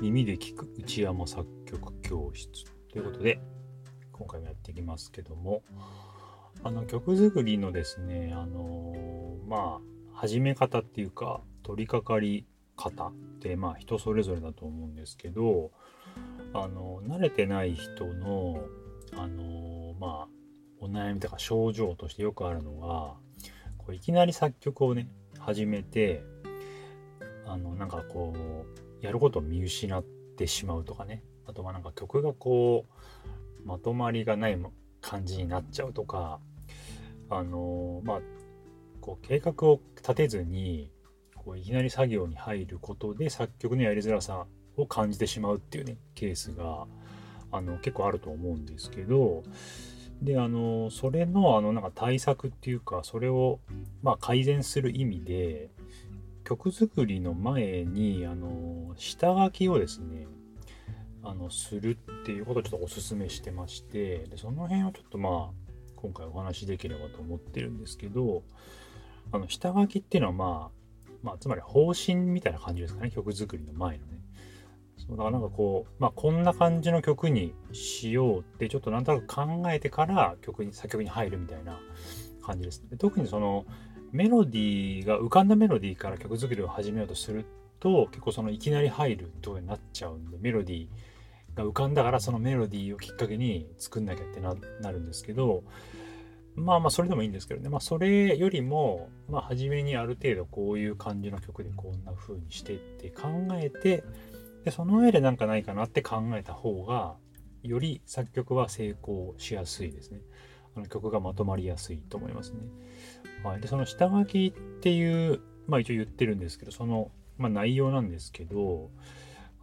耳で聞く内山作曲教室ということで今回もやっていきますけどもあの曲作りのですねあのまあ始め方っていうか取り掛かり方ってまあ人それぞれだと思うんですけどあの慣れてない人のあのまあお悩みとか症状としてよくあるのがこういきなり作曲をね始めてあのなんかこうやることを見失ってしまうとかね。あとはなんか曲がこうまとまりがない感じになっちゃうとか。あのまあこう計画を立てずにこういきなり作業に入ることで作曲のやりづらさを感じてしまうっていうねケースがあの結構あると思うんですけど。であのそれのあのなんか対策っていうかそれをまあ改善する意味で曲作りの前にあの下書きをですねあのするっていうことをちょっとお勧めしてましてでその辺をちょっとまあ今回お話しできればと思ってるんですけどあの下書きっていうのはまあ、まあ、つまり方針みたいな感じですかね曲作りの前のねそうだからなんかこう、まあ、こんな感じの曲にしようってちょっとなんとなく考えてから曲に作曲に入るみたいな感じです。で特にそのメロディーが浮かんだメロディーから曲作りを始めようとすると結構そのいきなり入るとこになっちゃうんでメロディーが浮かんだからそのメロディーをきっかけに作んなきゃってなるんですけどまあまあそれでもいいんですけどねまあそれよりもまあ初めにある程度こういう感じの曲でこんな風にしてって考えてでその上で何かないかなって考えた方がより作曲は成功しやすいですね。あの曲がまとまりやすいと思いますね。はい、でその下書きっていうまあ一応言ってるんですけどその、まあ、内容なんですけど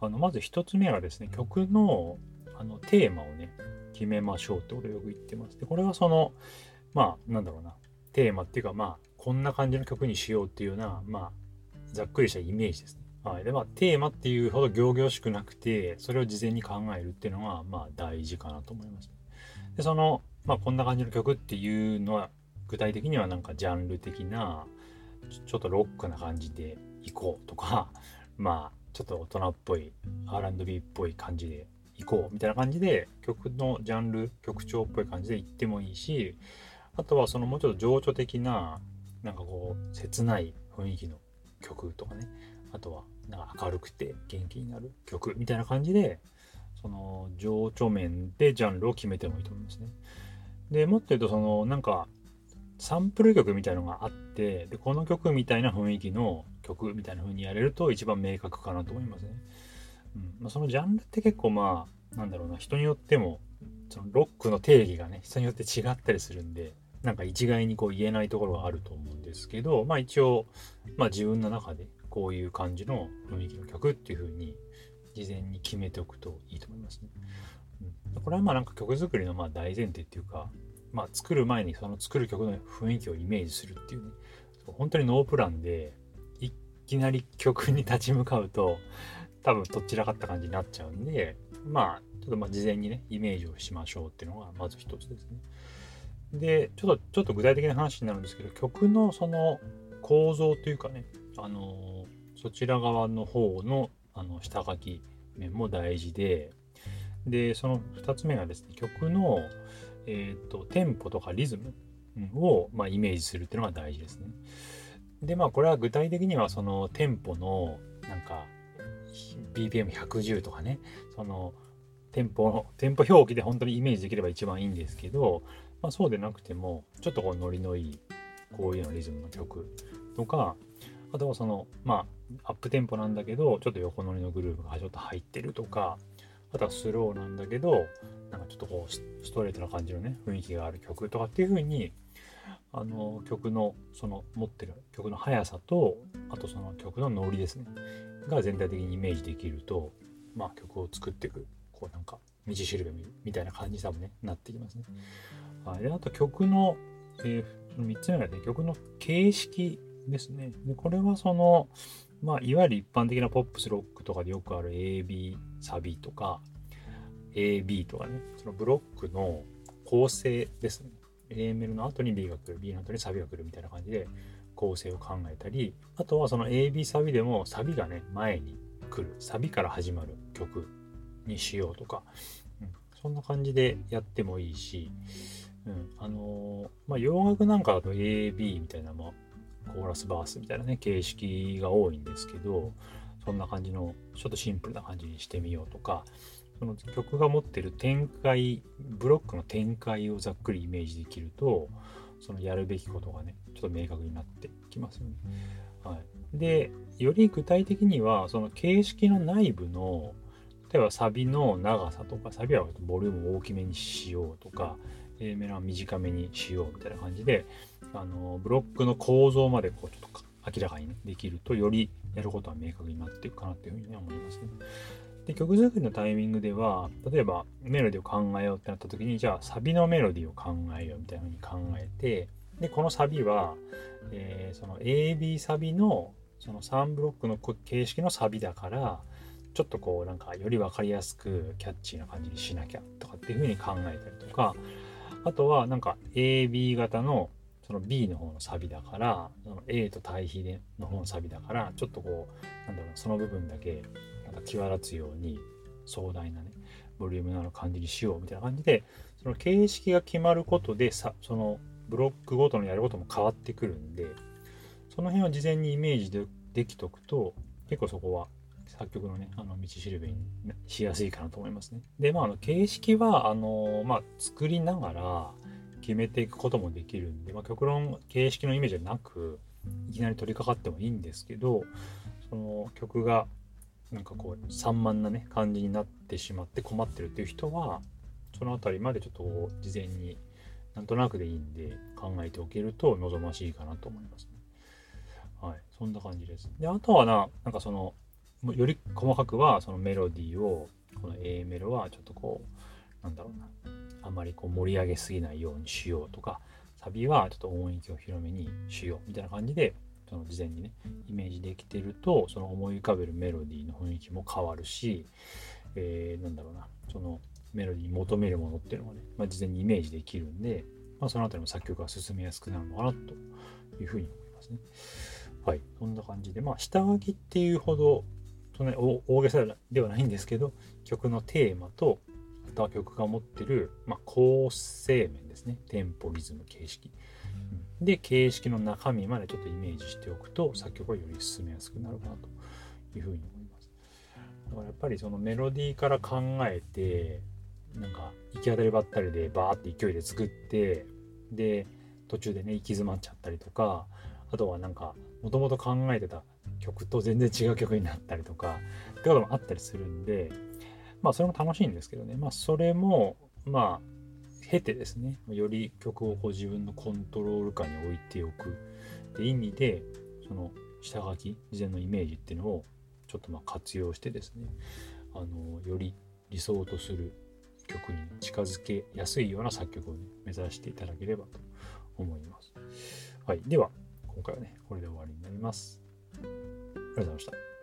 あのまず1つ目はですね曲のあのテーマをね決めましょうってことをよく言ってます。でこれはそのまあなんだろうなテーマっていうかまあこんな感じの曲にしようっていうようなまあざっくりしたイメージですね。はい。で、まあ、テーマっていうほど行々しくなくて、それを事前に考えるっていうのが、まあ、大事かなと思います。で、その、まあ、こんな感じの曲っていうのは、具体的にはなんかジャンル的な、ちょっとロックな感じでいこうとか、まあ、ちょっと大人っぽい、R&B っぽい感じでいこうみたいな感じで、曲のジャンル、曲調っぽい感じでいってもいいし、あとはそのもうちょっと情緒的な、なんかこう、切ない雰囲気の曲とかね、あとはなんか明るくて元気になる曲みたいな感じでその情緒面でジャンルを決めてもいいと思いますね。でもっと言うとそのなんかサンプル曲みたいのがあってでこの曲みたいな雰囲気の曲みたいな風にやれると一番明確かなと思いますね。うんまあ、そのジャンルって結構まあなんだろうな人によってもそのロックの定義がね人によって違ったりするんでなんか一概にこう言えないところがあると思うんですけどまあ一応、まあ、自分の中でこういう感じの雰囲気の曲っていう風に事前に決めておくといいと思いますね。これはまあなんか曲作りのまあ大前提っていうか、まあ、作る前にその作る曲の雰囲気をイメージするっていうね本当にノープランでいきなり曲に立ち向かうと多分どちらかった感じになっちゃうんでまあちょっとまあ事前にねイメージをしましょうっていうのがまず一つですね。でちょっとちょっと具体的な話になるんですけど曲のその構造というかねあのそちら側の方のあの下書き面も大事ででその2つ目がですね曲の、えーと、テンポとかリズムを、まあ、イメージするっていうのが大事ですね。でまあこれは具体的にはそのテンポのなんか BPM110 とかねそのテンポテンポ表記で本当にイメージできれば一番いいんですけど、まあ、そうでなくてもちょっとこうノリのいいこういうのリズムの曲とかあとはそのまあアップテンポなんだけどちょっと横乗りのグルーヴがちょっと入ってるとかあとはスローなんだけどなんかちょっとこうストレートな感じのね雰囲気がある曲とかっていう風にあの曲のその持ってる曲の速さとあとその曲のノリですねが全体的にイメージできるとまあ曲を作っていくこうなんか道しるべみたいな感じ多分ねなってきますね。はい、であと曲の、えー、3つ目がね曲の形式ですね。で、これはその、まあ、いわゆる一般的なポップスロックとかでよくある AB サビとか AB とかね、そのブロックの構成ですね。A メロの後に B が来る、B の後にサビが来るみたいな感じで構成を考えたり、あとはその AB サビでもサビがね、前に来る、サビから始まる曲にしようとか、うん、そんな感じでやってもいいし、うん、あのー、まあ、洋楽なんかだと AB みたいな、まあ、コーラスバースみたいなね、形式が多いんですけど、そんな感じの、ちょっとシンプルな感じにしてみようとか、その曲が持ってる展開、ブロックの展開をざっくりイメージできると、そのやるべきことがね、ちょっと明確になってきますよね。はい、で、より具体的には、その形式の内部の、例えばサビの長さとか、サビはボリュームを大きめにしようとか、A メロは短めにしようみたいな感じで、あのブロックの構造までこうちょっと明らかにできると、よりやることは明確になっていくかなというふうに思いますね。で、曲作りのタイミングでは、例えばメロディを考えようってなった時に、じゃあサビのメロディーを考えようみたいなふうに考えて、で、このサビは、えー、その AB サビのその3ブロックの形式のサビだから、ちょっとこうなんかより分かりやすくキャッチーな感じにしなきゃとかっていうふうに考えたりとか、あとはなんか AB 型のその B の方のサビだから、その A と対比での方のサビだから、ちょっとこう、なんだろう、その部分だけなんか際立つように壮大なね、ボリュームのある感じにしようみたいな感じで、その形式が決まることでさ、そのブロックごとのやることも変わってくるんで、その辺を事前にイメージでできとくと、結構そこは作曲のね、あの道しるべにしやすいかなと思いますね。で、まあ、あの形式は、あの、まあ、作りながら決めていくこともできるんで、まあ、極論形式のイメージはなく、いきなり取り掛かってもいいんですけど、その曲がなんかこう散漫なね感じになってしまって困ってるっていう人はその辺りまでちょっと事前になんとなくでいいんで考えておけると望ましいかなと思いますね。はい、そんな感じです。で、あとはな、なんかそのより細かくはそのメロディーをこの A メロはちょっとこうなんだろうなあまりこう盛り上げすぎないようにしようとかサビはちょっと音域を広めにしようみたいな感じでその事前にねイメージできてるとその思い浮かべるメロディーの雰囲気も変わるし、えー、なんだろうなそのメロディーに求めるものっていうのがね、まあ、事前にイメージできるんで、まあ、その辺りも作曲が進めやすくなるのかなというふうに思いますね。はい、そんな感じで、まあ、下書きっていうほどね、大げさではないんですけど、曲のテーマと、あとは曲が持ってる、まあ、構成面ですね。テンポ、リズム、形式。で、形式の中身までちょっとイメージしておくと、作曲はより進めやすくなるかなというふうに思います。だからやっぱりそのメロディーから考えて、なんか行き当たりばったりでバーって勢いで作って、で、途中でね、行き詰まっちゃったりとか、あとはなんか、もともと考えてた曲と全然違う曲になったりとかってこともあったりするんでまあそれも楽しいんですけどねまあそれもまあ経てですねより曲をこう自分のコントロール下に置いておくって意味でその下書き事前のイメージっていうのをちょっとまあ活用してですねあのより理想とする曲に近づけやすいような作曲を、ね、目指していただければと思います。はい。では、今回はね、これで終わりになります。ありがとうございました。